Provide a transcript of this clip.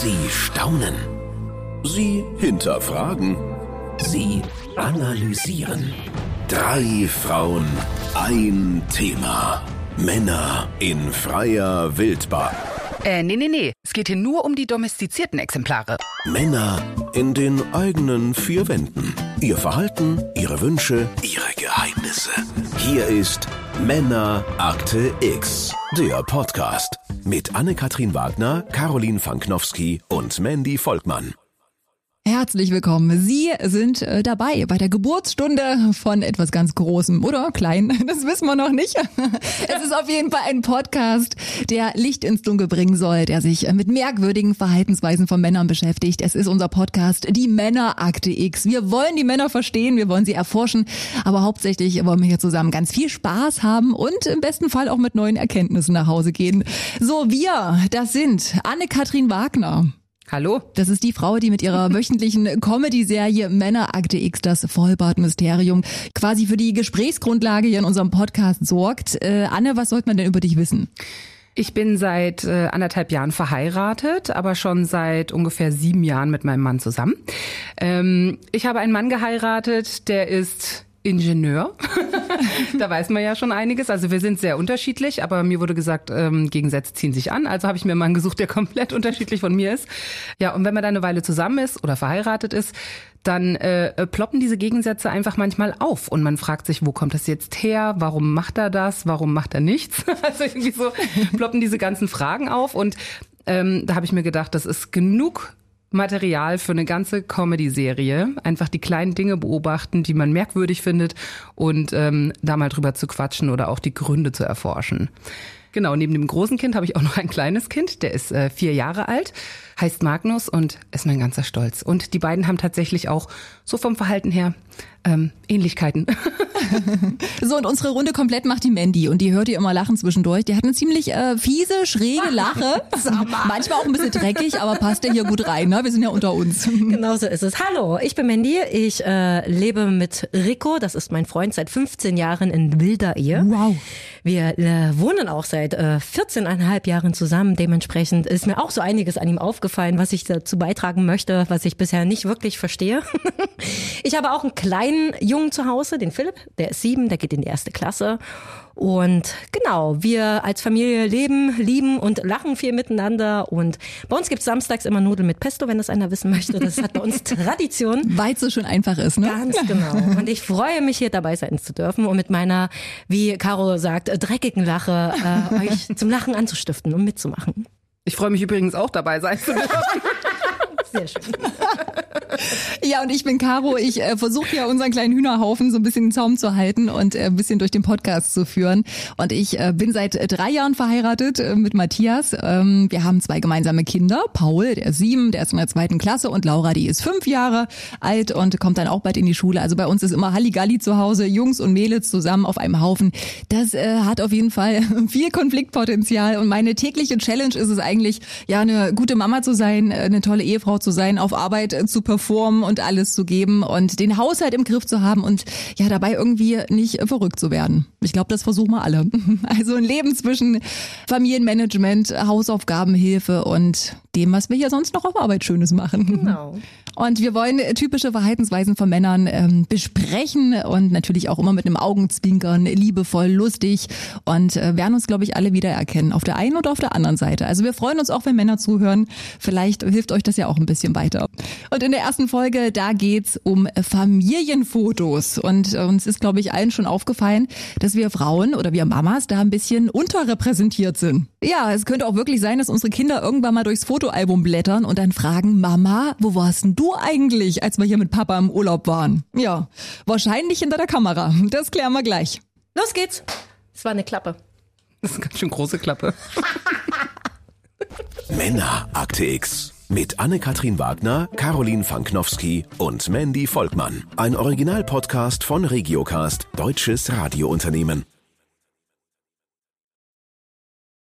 Sie staunen. Sie hinterfragen. Sie analysieren. Drei Frauen, ein Thema. Männer in freier Wildbahn. Äh, nee, nee, nee. Es geht hier nur um die domestizierten Exemplare. Männer in den eigenen vier Wänden. Ihr Verhalten, ihre Wünsche, ihre Geheimnisse. Hier ist Männerakte X, der Podcast mit Anne-Katrin Wagner, Caroline Fanknowski und Mandy Volkmann. Herzlich willkommen. Sie sind äh, dabei bei der Geburtsstunde von etwas ganz Großem oder klein. Das wissen wir noch nicht. Es ist auf jeden Fall ein Podcast, der Licht ins Dunkel bringen soll, der sich mit merkwürdigen Verhaltensweisen von Männern beschäftigt. Es ist unser Podcast, die Männerakte X. Wir wollen die Männer verstehen, wir wollen sie erforschen, aber hauptsächlich wollen wir hier zusammen ganz viel Spaß haben und im besten Fall auch mit neuen Erkenntnissen nach Hause gehen. So, wir, das sind Anne-Kathrin Wagner. Hallo? Das ist die Frau, die mit ihrer wöchentlichen Comedy-Serie Männerakte X, das Vollbart-Mysterium, quasi für die Gesprächsgrundlage hier in unserem Podcast sorgt. Äh, Anne, was sollte man denn über dich wissen? Ich bin seit äh, anderthalb Jahren verheiratet, aber schon seit ungefähr sieben Jahren mit meinem Mann zusammen. Ähm, ich habe einen Mann geheiratet, der ist Ingenieur. da weiß man ja schon einiges. Also wir sind sehr unterschiedlich, aber mir wurde gesagt, ähm, Gegensätze ziehen sich an. Also habe ich mir einen Mann gesucht, der komplett unterschiedlich von mir ist. Ja, und wenn man da eine Weile zusammen ist oder verheiratet ist, dann äh, ploppen diese Gegensätze einfach manchmal auf und man fragt sich, wo kommt das jetzt her? Warum macht er das? Warum macht er nichts? also irgendwie so ploppen diese ganzen Fragen auf und ähm, da habe ich mir gedacht, das ist genug Material für eine ganze Comedy-Serie. Einfach die kleinen Dinge beobachten, die man merkwürdig findet und ähm, da mal drüber zu quatschen oder auch die Gründe zu erforschen. Genau, neben dem großen Kind habe ich auch noch ein kleines Kind, der ist äh, vier Jahre alt, heißt Magnus und ist mein ganzer Stolz. Und die beiden haben tatsächlich auch so vom Verhalten her ähm, Ähnlichkeiten. so, und unsere Runde komplett macht die Mandy und die hört ihr immer lachen zwischendurch. Die hat eine ziemlich äh, fiese, schräge Lache. Manchmal auch ein bisschen dreckig, aber passt ja hier gut rein. Ne? Wir sind ja unter uns. Genau so ist es. Hallo, ich bin Mandy. Ich äh, lebe mit Rico, das ist mein Freund, seit 15 Jahren in wilder Ehe. Wow. Wir äh, wohnen auch seit äh, 14,5 Jahren zusammen. Dementsprechend ist mir auch so einiges an ihm aufgefallen, was ich dazu beitragen möchte, was ich bisher nicht wirklich verstehe. ich habe auch einen kleinen Jungen zu Hause, den Philipp, der ist sieben, der geht in die erste Klasse. Und genau, wir als Familie leben, lieben und lachen viel miteinander. Und bei uns gibt's samstags immer Nudeln mit Pesto, wenn das einer wissen möchte. Das hat bei uns Tradition. Weil es so schon einfach ist, ne? Ganz genau. Und ich freue mich, hier dabei sein zu dürfen und mit meiner, wie Caro sagt, dreckigen Lache äh, euch zum Lachen anzustiften und mitzumachen. Ich freue mich übrigens auch dabei sein zu dürfen. Sehr schön. Ja, und ich bin Caro. Ich äh, versuche ja unseren kleinen Hühnerhaufen so ein bisschen in Zaum zu halten und äh, ein bisschen durch den Podcast zu führen. Und ich äh, bin seit drei Jahren verheiratet äh, mit Matthias. Ähm, wir haben zwei gemeinsame Kinder. Paul, der ist sieben, der ist in der zweiten Klasse und Laura, die ist fünf Jahre alt und kommt dann auch bald in die Schule. Also bei uns ist immer Halligalli zu Hause, Jungs und Mädels zusammen auf einem Haufen. Das äh, hat auf jeden Fall viel Konfliktpotenzial und meine tägliche Challenge ist es eigentlich, ja, eine gute Mama zu sein, eine tolle Ehefrau zu sein, auf Arbeit äh, zu performen und alles zu geben und den Haushalt im Griff zu haben und ja dabei irgendwie nicht verrückt zu werden. Ich glaube, das versuchen wir alle. Also ein Leben zwischen Familienmanagement, Hausaufgabenhilfe und dem, was wir hier sonst noch auf Arbeit Schönes machen. Genau. Und wir wollen typische Verhaltensweisen von Männern ähm, besprechen und natürlich auch immer mit einem Augenzwinkern, liebevoll, lustig und äh, werden uns, glaube ich, alle wiedererkennen, auf der einen oder auf der anderen Seite. Also wir freuen uns auch, wenn Männer zuhören. Vielleicht hilft euch das ja auch ein bisschen weiter. Und in der ersten Folge, da geht's um Familienfotos. Und äh, uns ist, glaube ich, allen schon aufgefallen, dass wir Frauen oder wir Mamas da ein bisschen unterrepräsentiert sind. Ja, es könnte auch wirklich sein, dass unsere Kinder irgendwann mal durchs Fotoalbum blättern und dann fragen, Mama, wo warst denn du eigentlich, als wir hier mit Papa im Urlaub waren? Ja, wahrscheinlich hinter der Kamera. Das klären wir gleich. Los geht's. Es war eine Klappe. Das ist eine ganz schön große Klappe. Männerakte X. Mit Anne-Katrin Wagner, Caroline Fanknowski und Mandy Volkmann. Ein Originalpodcast von Regiocast, deutsches Radiounternehmen.